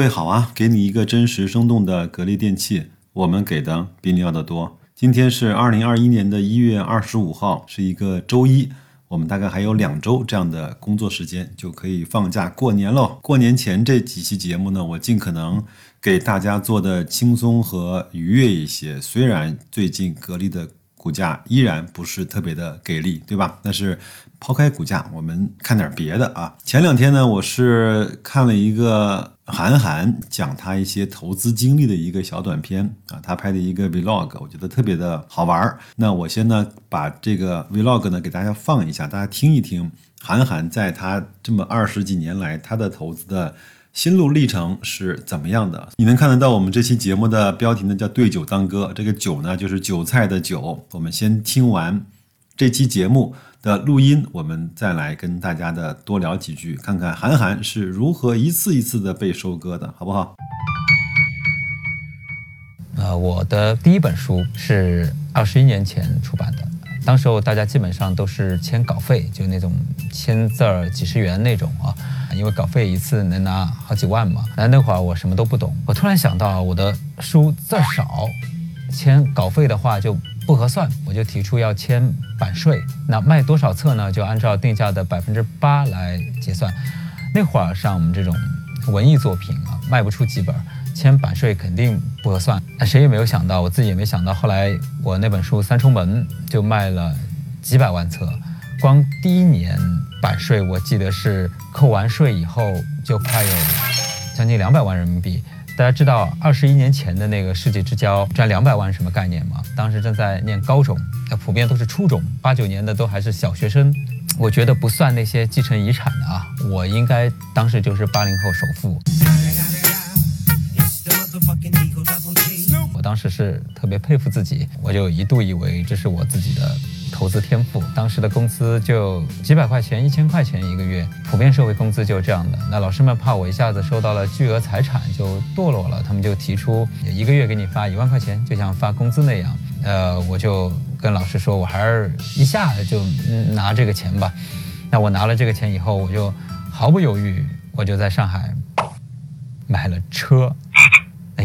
各位好啊，给你一个真实生动的格力电器，我们给的比你要的多。今天是二零二一年的一月二十五号，是一个周一，我们大概还有两周这样的工作时间就可以放假过年喽。过年前这几期节目呢，我尽可能给大家做的轻松和愉悦一些。虽然最近格力的股价依然不是特别的给力，对吧？但是抛开股价，我们看点别的啊。前两天呢，我是看了一个。韩寒讲他一些投资经历的一个小短片啊，他拍的一个 vlog，我觉得特别的好玩儿。那我先呢把这个 vlog 呢给大家放一下，大家听一听韩寒在他这么二十几年来他的投资的心路历程是怎么样的。你能看得到我们这期节目的标题呢叫“对酒当歌”，这个酒呢就是韭菜的酒。我们先听完这期节目。的录音，我们再来跟大家的多聊几句，看看韩寒是如何一次一次的被收割的，好不好？呃，我的第一本书是二十一年前出版的，当时候大家基本上都是签稿费，就那种签字儿几十元那种啊，因为稿费一次能拿好几万嘛。那那会儿我什么都不懂，我突然想到我的书字少，签稿费的话就。不合算，我就提出要签版税。那卖多少册呢？就按照定价的百分之八来结算。那会儿像我们这种文艺作品啊，卖不出几本，签版税肯定不合算。那谁也没有想到，我自己也没想到，后来我那本书《三重门》就卖了几百万册，光第一年版税，我记得是扣完税以后就快有将近两百万人民币。大家知道二十一年前的那个世纪之交赚两百万什么概念吗？当时正在念高中，那普遍都是初中，八九年的都还是小学生。我觉得不算那些继承遗产的啊，我应该当时就是八零后首富。我当时是特别佩服自己，我就一度以为这是我自己的。投资天赋，当时的工资就几百块钱、一千块钱一个月，普遍社会工资就是这样的。那老师们怕我一下子收到了巨额财产就堕落了，他们就提出一个月给你发一万块钱，就像发工资那样。呃，我就跟老师说，我还是一下子就拿这个钱吧。那我拿了这个钱以后，我就毫不犹豫，我就在上海买了车。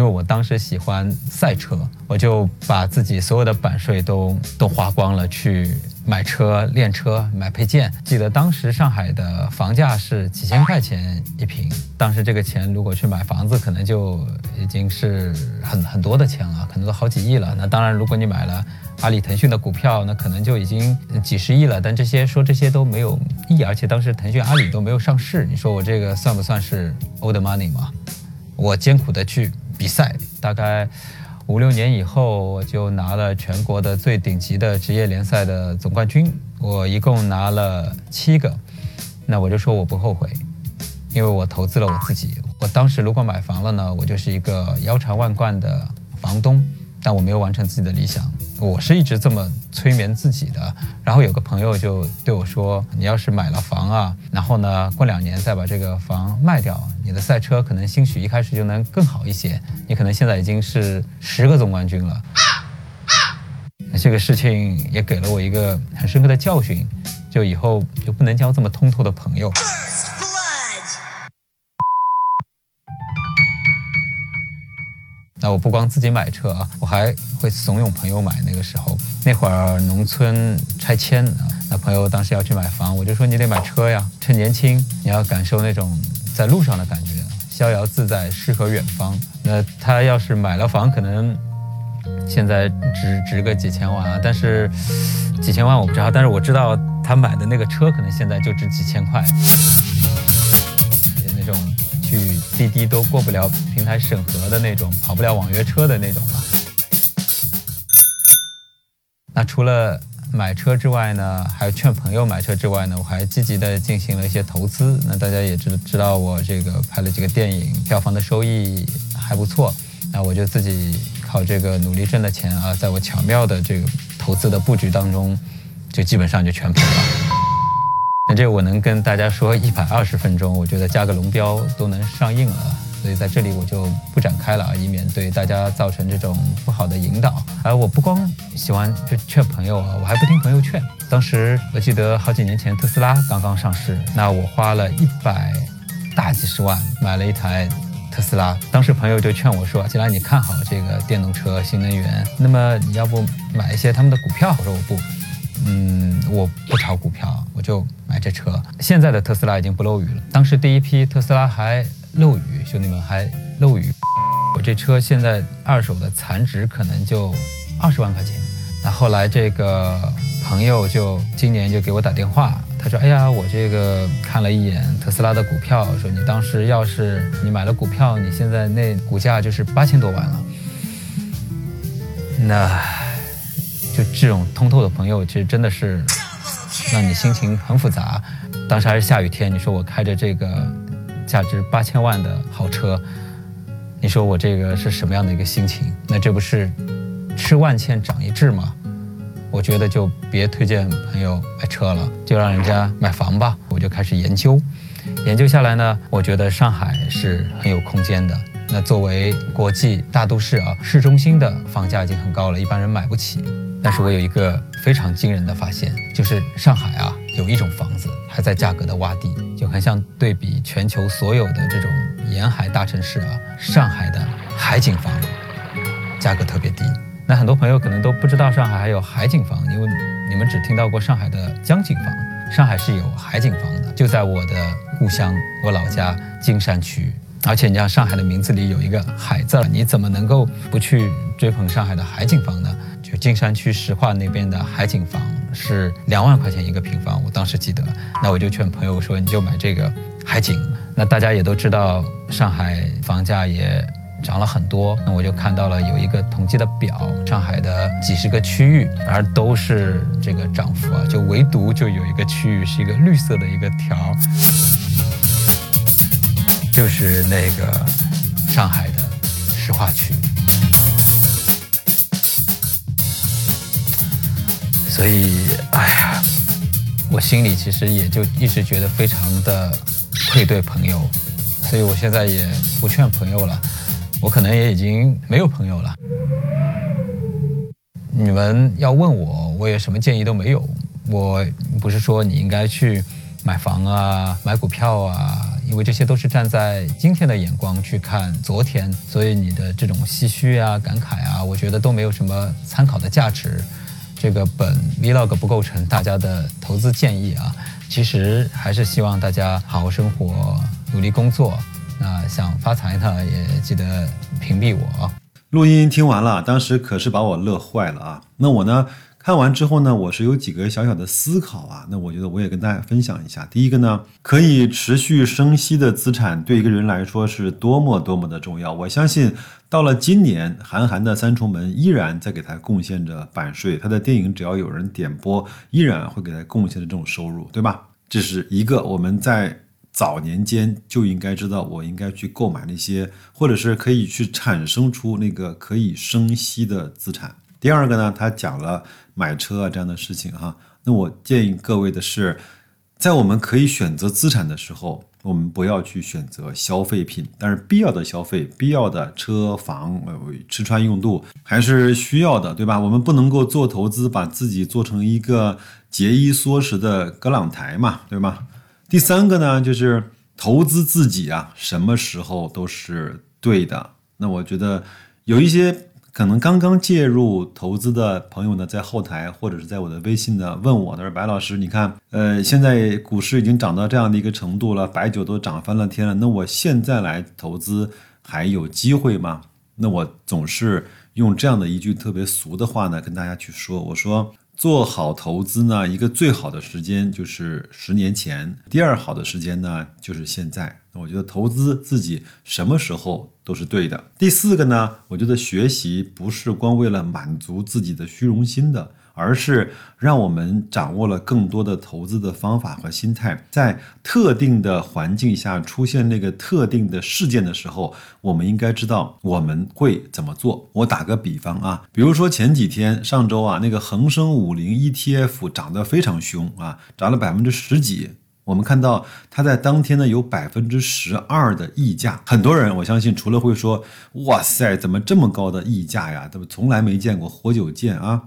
因为我当时喜欢赛车，我就把自己所有的版税都都花光了，去买车、练车、买配件。记得当时上海的房价是几千块钱一平，当时这个钱如果去买房子，可能就已经是很很多的钱了，可能都好几亿了。那当然，如果你买了阿里、腾讯的股票，那可能就已经几十亿了。但这些说这些都没有意义，而且当时腾讯、阿里都没有上市，你说我这个算不算是 old money 吗？我艰苦的去。比赛大概五六年以后，我就拿了全国的最顶级的职业联赛的总冠军。我一共拿了七个，那我就说我不后悔，因为我投资了我自己。我当时如果买房了呢，我就是一个腰缠万贯的房东。但我没有完成自己的理想，我是一直这么催眠自己的。然后有个朋友就对我说：“你要是买了房啊，然后呢，过两年再把这个房卖掉，你的赛车可能兴许一开始就能更好一些。你可能现在已经是十个总冠军了。”这个事情也给了我一个很深刻的教训，就以后就不能交这么通透的朋友。那我不光自己买车啊，我还会怂恿朋友买。那个时候，那会儿农村拆迁啊，那朋友当时要去买房，我就说你得买车呀，趁年轻，你要感受那种在路上的感觉，逍遥自在，诗和远方。那他要是买了房，可能现在值值个几千万啊，但是几千万我不知道，但是我知道他买的那个车可能现在就值几千块。去滴滴都过不了平台审核的那种，跑不了网约车的那种吧。那除了买车之外呢，还有劝朋友买车之外呢，我还积极的进行了一些投资。那大家也知知道我这个拍了几个电影，票房的收益还不错。那我就自己靠这个努力挣的钱啊，在我巧妙的这个投资的布局当中，就基本上就全赔了。那这我能跟大家说一百二十分钟，我觉得加个龙标都能上映了，所以在这里我就不展开了啊，以免对大家造成这种不好的引导。而我不光喜欢就劝朋友啊，我还不听朋友劝。当时我记得好几年前特斯拉刚刚上市，那我花了一百大几十万买了一台特斯拉。当时朋友就劝我说：“既然你看好这个电动车、新能源，那么你要不买一些他们的股票？”我说：“我不，嗯，我不炒股票，我就买这车。”现在的特斯拉已经不漏雨了，当时第一批特斯拉还漏雨，兄弟们还漏雨。我这车现在二手的残值可能就二十万块钱。那后来这个朋友就今年就给我打电话。他说：“哎呀，我这个看了一眼特斯拉的股票，说你当时要是你买了股票，你现在那股价就是八千多万了。那就这种通透的朋友，其实真的是 让你心情很复杂。当时还是下雨天，你说我开着这个价值八千万的豪车，你说我这个是什么样的一个心情？那这不是吃万堑长一智吗？”我觉得就别推荐朋友买车了，就让人家买房吧。我就开始研究，研究下来呢，我觉得上海是很有空间的。那作为国际大都市啊，市中心的房价已经很高了，一般人买不起。但是我有一个非常惊人的发现，就是上海啊，有一种房子还在价格的洼地，就很像对比全球所有的这种沿海大城市啊，上海的海景房价格特别低。那很多朋友可能都不知道上海还有海景房，因为你们只听到过上海的江景房。上海是有海景房的，就在我的故乡，我老家金山区。而且你像上海的名字里有一个“海”字，你怎么能够不去追捧上海的海景房呢？金山区石化那边的海景房是两万块钱一个平方，我当时记得。那我就劝朋友说，你就买这个海景。那大家也都知道，上海房价也。涨了很多，那我就看到了有一个统计的表，上海的几十个区域，而都是这个涨幅啊，就唯独就有一个区域是一个绿色的一个条，就是那个上海的石化区。所以，哎呀，我心里其实也就一直觉得非常的愧对朋友，所以我现在也不劝朋友了。我可能也已经没有朋友了。你们要问我，我也什么建议都没有。我不是说你应该去买房啊、买股票啊，因为这些都是站在今天的眼光去看昨天，所以你的这种唏嘘啊、感慨啊，我觉得都没有什么参考的价值。这个本 vlog 不构成大家的投资建议啊，其实还是希望大家好好生活，努力工作。那想发财的也记得屏蔽我啊。录音听完了，当时可是把我乐坏了啊！那我呢，看完之后呢，我是有几个小小的思考啊。那我觉得我也跟大家分享一下。第一个呢，可以持续生息的资产对一个人来说是多么多么的重要。我相信到了今年，韩寒的《三重门》依然在给他贡献着版税，他的电影只要有人点播，依然会给他贡献的这种收入，对吧？这是一个我们在。早年间就应该知道，我应该去购买那些，或者是可以去产生出那个可以生息的资产。第二个呢，他讲了买车啊这样的事情哈。那我建议各位的是，在我们可以选择资产的时候，我们不要去选择消费品，但是必要的消费、必要的车房、呃吃穿用度还是需要的，对吧？我们不能够做投资，把自己做成一个节衣缩食的葛朗台嘛，对吧？第三个呢，就是投资自己啊，什么时候都是对的。那我觉得有一些可能刚刚介入投资的朋友呢，在后台或者是在我的微信呢问我，他说：“白老师，你看，呃，现在股市已经涨到这样的一个程度了，白酒都涨翻了天了，那我现在来投资还有机会吗？”那我总是用这样的一句特别俗的话呢，跟大家去说，我说。做好投资呢，一个最好的时间就是十年前，第二好的时间呢就是现在。我觉得投资自己什么时候都是对的。第四个呢，我觉得学习不是光为了满足自己的虚荣心的。而是让我们掌握了更多的投资的方法和心态，在特定的环境下出现那个特定的事件的时候，我们应该知道我们会怎么做。我打个比方啊，比如说前几天上周啊，那个恒生五零 ETF 涨得非常凶啊，涨了百分之十几。我们看到它在当天呢有百分之十二的溢价，很多人我相信除了会说哇塞，怎么这么高的溢价呀？怎么从来没见过活久见啊？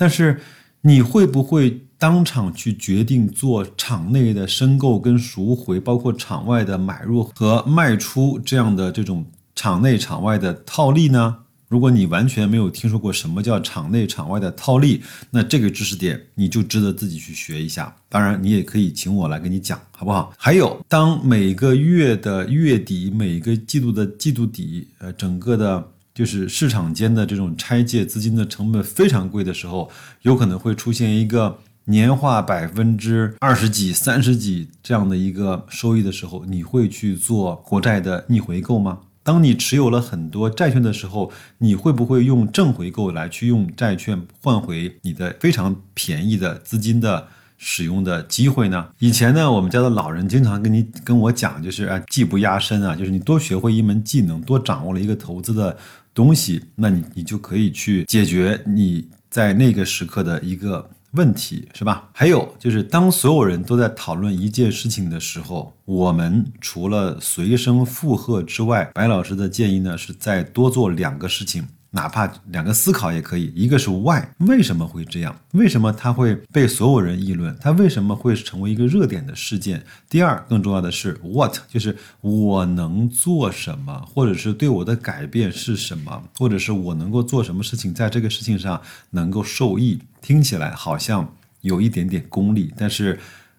但是你会不会当场去决定做场内的申购跟赎回，包括场外的买入和卖出这样的这种场内场外的套利呢？如果你完全没有听说过什么叫场内场外的套利，那这个知识点你就值得自己去学一下。当然，你也可以请我来跟你讲，好不好？还有，当每个月的月底、每个季度的季度底，呃，整个的，就是市场间的这种拆借资金的成本非常贵的时候，有可能会出现一个年化百分之二十几、三十几这样的一个收益的时候，你会去做国债的逆回购吗？当你持有了很多债券的时候，你会不会用正回购来去用债券换回你的非常便宜的资金的使用的机会呢？以前呢，我们家的老人经常跟你跟我讲，就是啊，技不压身啊，就是你多学会一门技能，多掌握了一个投资的东西，那你你就可以去解决你在那个时刻的一个。问题是吧？还有就是，当所有人都在讨论一件事情的时候，我们除了随声附和之外，白老师的建议呢，是再多做两个事情。哪怕两个思考也可以，一个是 why 为什么会这样？为什么它会被所有人议论？它为什么会成为一个热点的事件？第二，更重要的是 what，就是我能做什么，或者是对我的改变是什么，或者是我能够做什么事情，在这个事情上能够受益？听起来好像有一点点功利，但是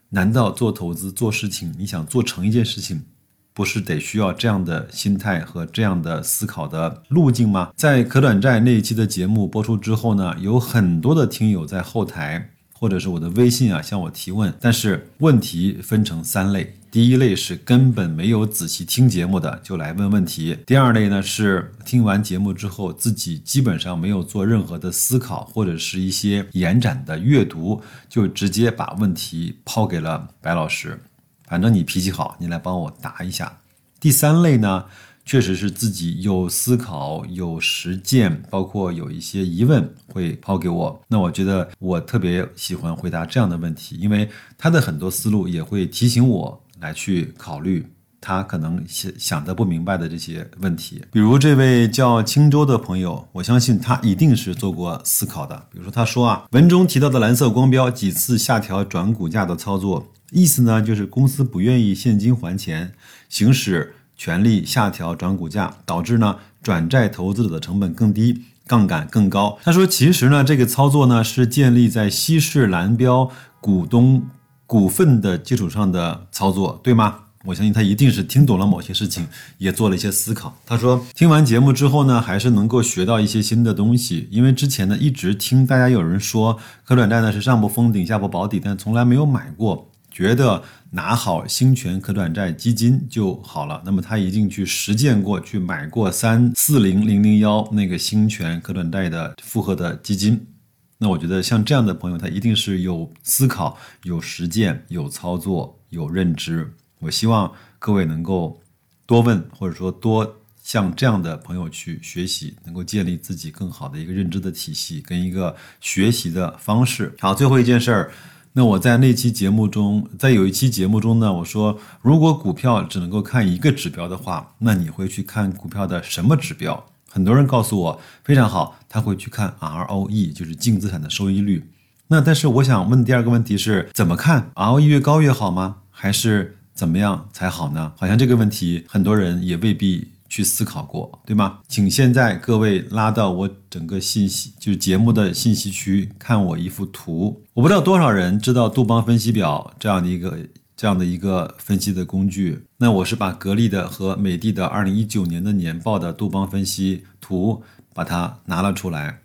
难道做投资做事情，你想做成一件事情？不是得需要这样的心态和这样的思考的路径吗？在可短债那一期的节目播出之后呢，有很多的听友在后台或者是我的微信啊向我提问，但是问题分成三类：第一类是根本没有仔细听节目的就来问问题；第二类呢是听完节目之后自己基本上没有做任何的思考或者是一些延展的阅读，就直接把问题抛给了白老师。反正你脾气好，你来帮我答一下。第三类呢，确实是自己有思考、有实践，包括有一些疑问会抛给我。那我觉得我特别喜欢回答这样的问题，因为他的很多思路也会提醒我来去考虑他可能想想的不明白的这些问题。比如这位叫青州的朋友，我相信他一定是做过思考的。比如说他说啊，文中提到的蓝色光标几次下调转股价的操作。意思呢，就是公司不愿意现金还钱，行使权利下调转股价，导致呢转债投资者的成本更低，杠杆更高。他说，其实呢这个操作呢是建立在稀释蓝标股东股份的基础上的操作，对吗？我相信他一定是听懂了某些事情，也做了一些思考。他说，听完节目之后呢，还是能够学到一些新的东西，因为之前呢一直听大家有人说可转债呢是上不封顶下不保底，但从来没有买过。觉得拿好兴全可转债基金就好了，那么他一定去实践过去买过三四零零零幺那个兴全可转债的复合的基金，那我觉得像这样的朋友，他一定是有思考、有实践、有操作、有认知。我希望各位能够多问，或者说多向这样的朋友去学习，能够建立自己更好的一个认知的体系跟一个学习的方式。好，最后一件事儿。那我在那期节目中，在有一期节目中呢，我说如果股票只能够看一个指标的话，那你会去看股票的什么指标？很多人告诉我非常好，他会去看 ROE，就是净资产的收益率。那但是我想问第二个问题是，怎么看 ROE 越高越好吗？还是怎么样才好呢？好像这个问题很多人也未必。去思考过，对吗？请现在各位拉到我整个信息，就是节目的信息区，看我一幅图。我不知道多少人知道杜邦分析表这样的一个这样的一个分析的工具。那我是把格力的和美的的二零一九年的年报的杜邦分析图把它拿了出来。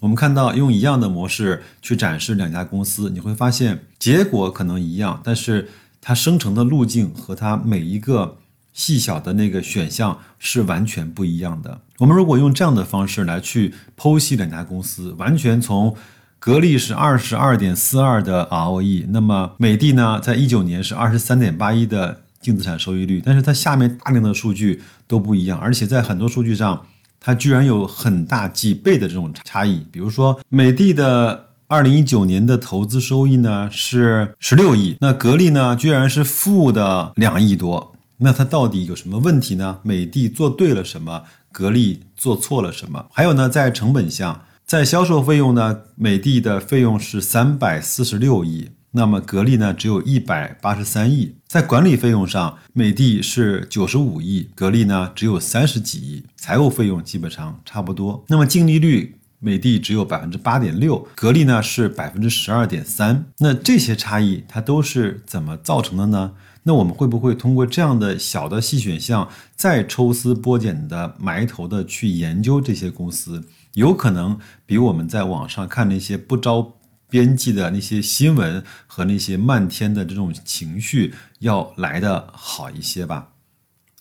我们看到用一样的模式去展示两家公司，你会发现结果可能一样，但是它生成的路径和它每一个。细小的那个选项是完全不一样的。我们如果用这样的方式来去剖析两家公司，完全从格力是二十二点四二的 ROE，那么美的呢，在一九年是二十三点八一的净资产收益率，但是它下面大量的数据都不一样，而且在很多数据上，它居然有很大几倍的这种差异。比如说，美的的二零一九年的投资收益呢是十六亿，那格力呢居然是负的两亿多。那它到底有什么问题呢？美的做对了什么？格力做错了什么？还有呢，在成本项，在销售费用呢，美的的费用是三百四十六亿，那么格力呢只有一百八十三亿。在管理费用上，美的是九十五亿，格力呢只有三十几亿，财务费用基本上差不多。那么净利率，美的只有百分之八点六，格力呢是百分之十二点三。那这些差异它都是怎么造成的呢？那我们会不会通过这样的小的细选项，再抽丝剥茧的埋头的去研究这些公司？有可能比我们在网上看那些不着边际的那些新闻和那些漫天的这种情绪要来的好一些吧。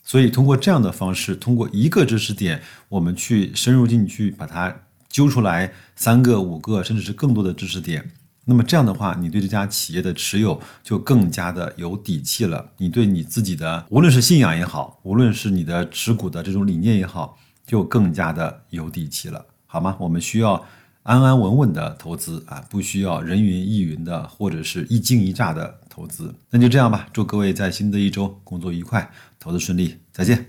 所以通过这样的方式，通过一个知识点，我们去深入进去把它揪出来三个、五个，甚至是更多的知识点。那么这样的话，你对这家企业的持有就更加的有底气了。你对你自己的无论是信仰也好，无论是你的持股的这种理念也好，就更加的有底气了。好吗？我们需要安安稳稳的投资啊，不需要人云亦云的或者是一惊一乍的投资。那就这样吧，祝各位在新的一周工作愉快，投资顺利，再见。